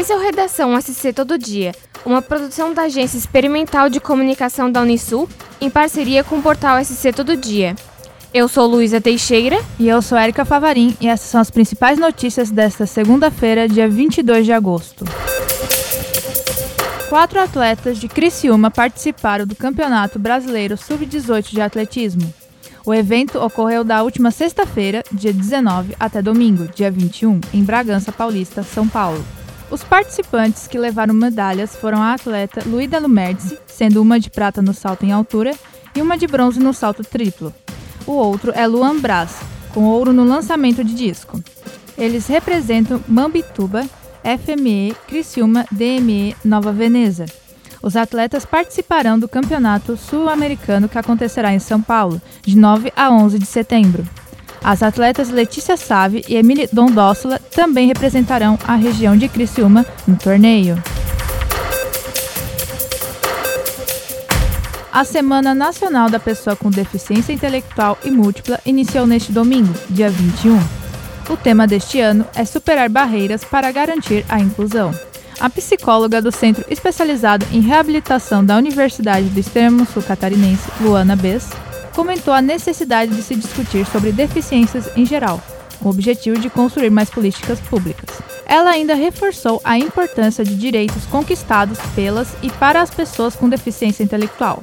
Esse é o Redação SC Todo Dia, uma produção da Agência Experimental de Comunicação da Unisul, em parceria com o portal SC Todo Dia. Eu sou Luísa Teixeira. E eu sou Érica Favarim, e essas são as principais notícias desta segunda-feira, dia 22 de agosto. Quatro atletas de Criciúma participaram do Campeonato Brasileiro Sub-18 de Atletismo. O evento ocorreu da última sexta-feira, dia 19, até domingo, dia 21, em Bragança Paulista, São Paulo. Os participantes que levaram medalhas foram a atleta Luída Lumertzi, sendo uma de prata no salto em altura e uma de bronze no salto triplo. O outro é Luan Braz, com ouro no lançamento de disco. Eles representam Mambituba, FME, Criciúma, DME, Nova Veneza. Os atletas participarão do Campeonato Sul-Americano que acontecerá em São Paulo, de 9 a 11 de setembro. As atletas Letícia Save e Emily Dondossola também representarão a região de Criciúma no torneio. A Semana Nacional da Pessoa com Deficiência Intelectual e Múltipla iniciou neste domingo, dia 21. O tema deste ano é superar barreiras para garantir a inclusão. A psicóloga do Centro Especializado em Reabilitação da Universidade do Extremo Sul Catarinense, Luana Bess, comentou a necessidade de se discutir sobre deficiências em geral, com o objetivo de construir mais políticas públicas. Ela ainda reforçou a importância de direitos conquistados pelas e para as pessoas com deficiência intelectual.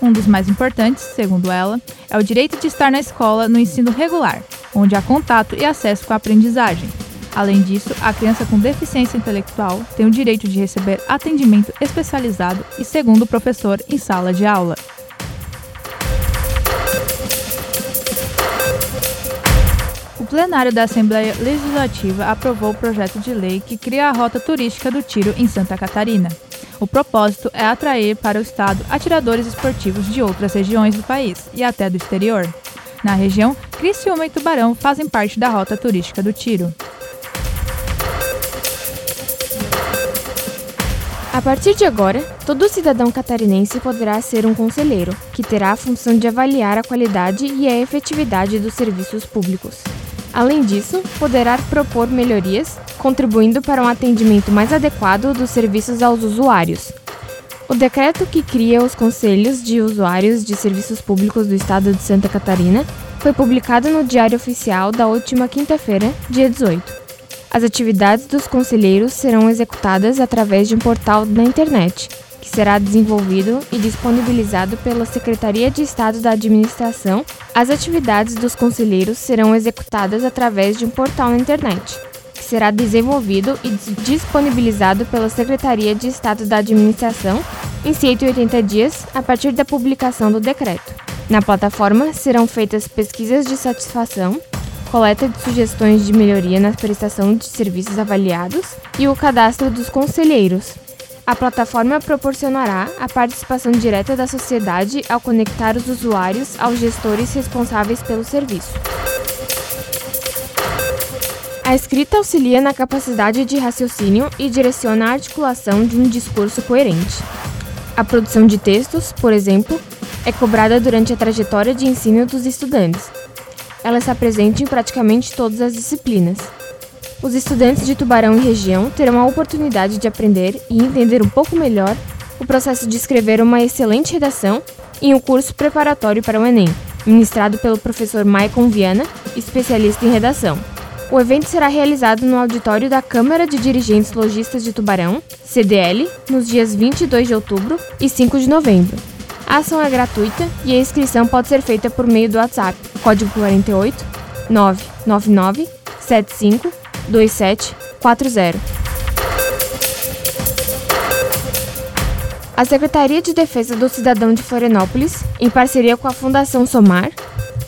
Um dos mais importantes, segundo ela, é o direito de estar na escola no ensino regular, onde há contato e acesso com a aprendizagem, Além disso, a criança com deficiência intelectual tem o direito de receber atendimento especializado e segundo o professor em sala de aula. O plenário da Assembleia Legislativa aprovou o projeto de lei que cria a rota turística do tiro em Santa Catarina. O propósito é atrair para o estado atiradores esportivos de outras regiões do país e até do exterior. Na região, Criciúma e Tubarão fazem parte da rota turística do tiro. A partir de agora, todo cidadão catarinense poderá ser um conselheiro, que terá a função de avaliar a qualidade e a efetividade dos serviços públicos. Além disso, poderá propor melhorias, contribuindo para um atendimento mais adequado dos serviços aos usuários. O decreto que cria os conselhos de usuários de serviços públicos do Estado de Santa Catarina foi publicado no Diário Oficial da última quinta-feira, dia 18. As atividades dos conselheiros serão executadas através de um portal na internet, que será desenvolvido e disponibilizado pela Secretaria de Estado da Administração. As atividades dos conselheiros serão executadas através de um portal na internet, que será desenvolvido e disponibilizado pela Secretaria de Estado da Administração em 180 dias a partir da publicação do decreto. Na plataforma serão feitas pesquisas de satisfação coleta de sugestões de melhoria na prestação de serviços avaliados e o cadastro dos conselheiros. A plataforma proporcionará a participação direta da sociedade ao conectar os usuários aos gestores responsáveis pelo serviço. A escrita auxilia na capacidade de raciocínio e direciona a articulação de um discurso coerente. A produção de textos, por exemplo, é cobrada durante a trajetória de ensino dos estudantes, ela está presente em praticamente todas as disciplinas. Os estudantes de Tubarão e região terão a oportunidade de aprender e entender um pouco melhor o processo de escrever uma excelente redação em um curso preparatório para o Enem, ministrado pelo professor Maicon Viana, especialista em redação. O evento será realizado no auditório da Câmara de Dirigentes Logistas de Tubarão, CDL, nos dias 22 de outubro e 5 de novembro. A ação é gratuita e a inscrição pode ser feita por meio do WhatsApp, código 48 999 75 2740. A Secretaria de Defesa do Cidadão de Florianópolis, em parceria com a Fundação Somar,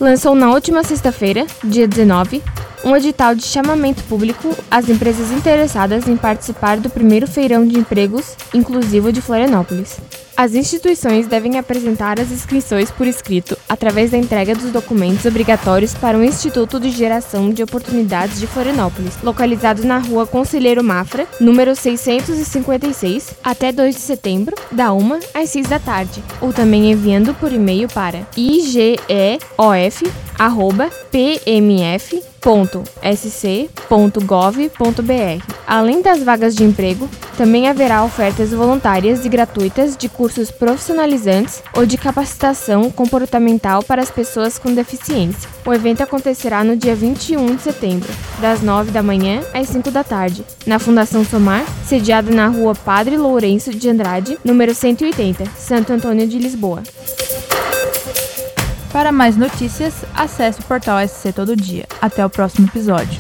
lançou na última sexta-feira, dia 19, um edital de chamamento público às empresas interessadas em participar do primeiro feirão de empregos inclusivo de Florianópolis. As instituições devem apresentar as inscrições por escrito através da entrega dos documentos obrigatórios para o Instituto de Geração de Oportunidades de Florianópolis, localizado na rua Conselheiro Mafra, número 656, até 2 de setembro, da 1 às 6 da tarde, ou também enviando por e-mail para igeof.pmf.com sc.gov.br. Além das vagas de emprego, também haverá ofertas voluntárias e gratuitas de cursos profissionalizantes ou de capacitação comportamental para as pessoas com deficiência. O evento acontecerá no dia 21 de setembro, das 9 da manhã às 5 da tarde, na Fundação Somar, sediada na rua Padre Lourenço de Andrade, número 180, Santo Antônio de Lisboa. Para mais notícias, acesse o portal SC Todo Dia. Até o próximo episódio.